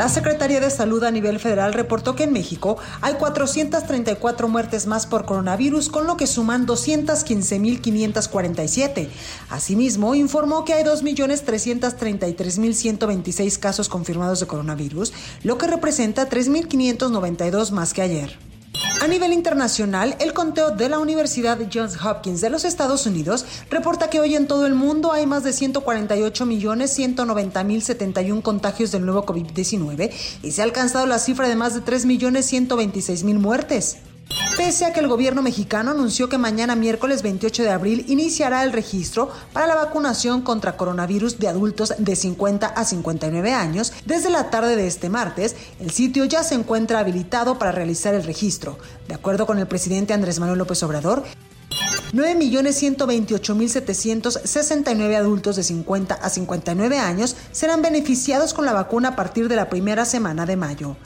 La Secretaría de Salud a nivel federal reportó que en México hay 434 muertes más por coronavirus, con lo que suman 215.547. Asimismo, informó que hay 2.333.126 casos confirmados de coronavirus, lo que representa 3.592 más que ayer. A nivel internacional, el conteo de la Universidad Johns Hopkins de los Estados Unidos reporta que hoy en todo el mundo hay más de 148.190.071 contagios del nuevo COVID-19 y se ha alcanzado la cifra de más de 3.126.000 muertes. Pese a que el gobierno mexicano anunció que mañana miércoles 28 de abril iniciará el registro para la vacunación contra coronavirus de adultos de 50 a 59 años, desde la tarde de este martes, el sitio ya se encuentra habilitado para realizar el registro. De acuerdo con el presidente Andrés Manuel López Obrador, 9.128.769 adultos de 50 a 59 años serán beneficiados con la vacuna a partir de la primera semana de mayo.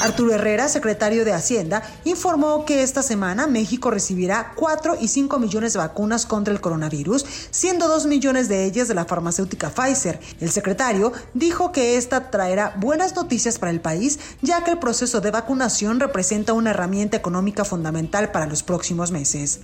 Arturo Herrera, secretario de Hacienda, informó que esta semana México recibirá 4 y 5 millones de vacunas contra el coronavirus, siendo 2 millones de ellas de la farmacéutica Pfizer. El secretario dijo que esta traerá buenas noticias para el país, ya que el proceso de vacunación representa una herramienta económica fundamental para los próximos meses.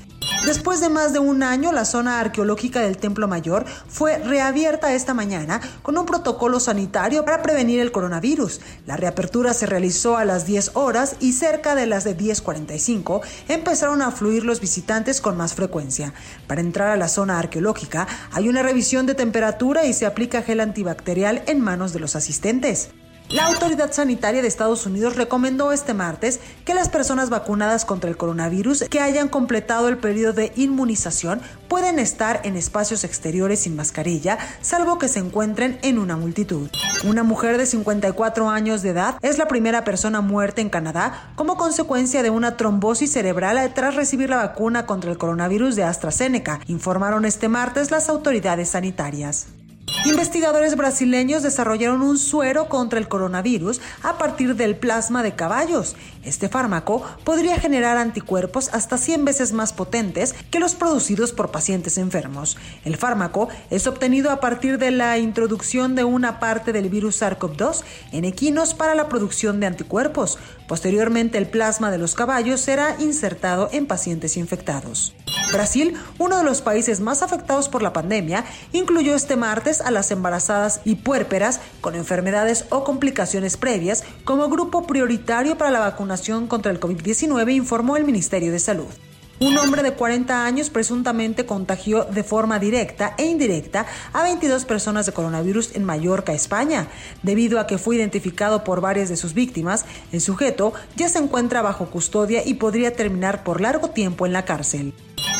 Después de más de un año, la zona arqueológica del Templo Mayor fue reabierta esta mañana con un protocolo sanitario para prevenir el coronavirus. La reapertura se realizó a las 10 horas y cerca de las de 10.45 empezaron a fluir los visitantes con más frecuencia. Para entrar a la zona arqueológica hay una revisión de temperatura y se aplica gel antibacterial en manos de los asistentes. La autoridad sanitaria de Estados Unidos recomendó este martes que las personas vacunadas contra el coronavirus que hayan completado el periodo de inmunización pueden estar en espacios exteriores sin mascarilla, salvo que se encuentren en una multitud. Una mujer de 54 años de edad es la primera persona muerta en Canadá como consecuencia de una trombosis cerebral tras recibir la vacuna contra el coronavirus de AstraZeneca, informaron este martes las autoridades sanitarias. Investigadores brasileños desarrollaron un suero contra el coronavirus a partir del plasma de caballos. Este fármaco podría generar anticuerpos hasta 100 veces más potentes que los producidos por pacientes enfermos. El fármaco es obtenido a partir de la introducción de una parte del virus SARS-CoV-2 en equinos para la producción de anticuerpos. Posteriormente, el plasma de los caballos será insertado en pacientes infectados. Brasil, uno de los países más afectados por la pandemia, incluyó este martes a las embarazadas y puérperas con enfermedades o complicaciones previas como grupo prioritario para la vacunación contra el COVID-19, informó el Ministerio de Salud. Un hombre de 40 años presuntamente contagió de forma directa e indirecta a 22 personas de coronavirus en Mallorca, España. Debido a que fue identificado por varias de sus víctimas, el sujeto ya se encuentra bajo custodia y podría terminar por largo tiempo en la cárcel.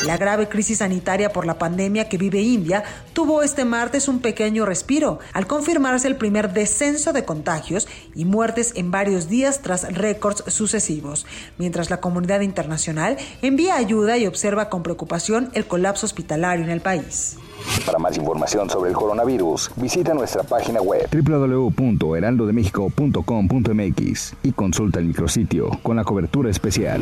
La grave crisis sanitaria por la pandemia que vive India tuvo este martes un pequeño respiro al confirmarse el primer descenso de contagios y muertes en varios días tras récords sucesivos, mientras la comunidad internacional envía ayuda y observa con preocupación el colapso hospitalario en el país. Para más información sobre el coronavirus, visita nuestra página web www.heraldodemexico.com.mx y consulta el micrositio con la cobertura especial.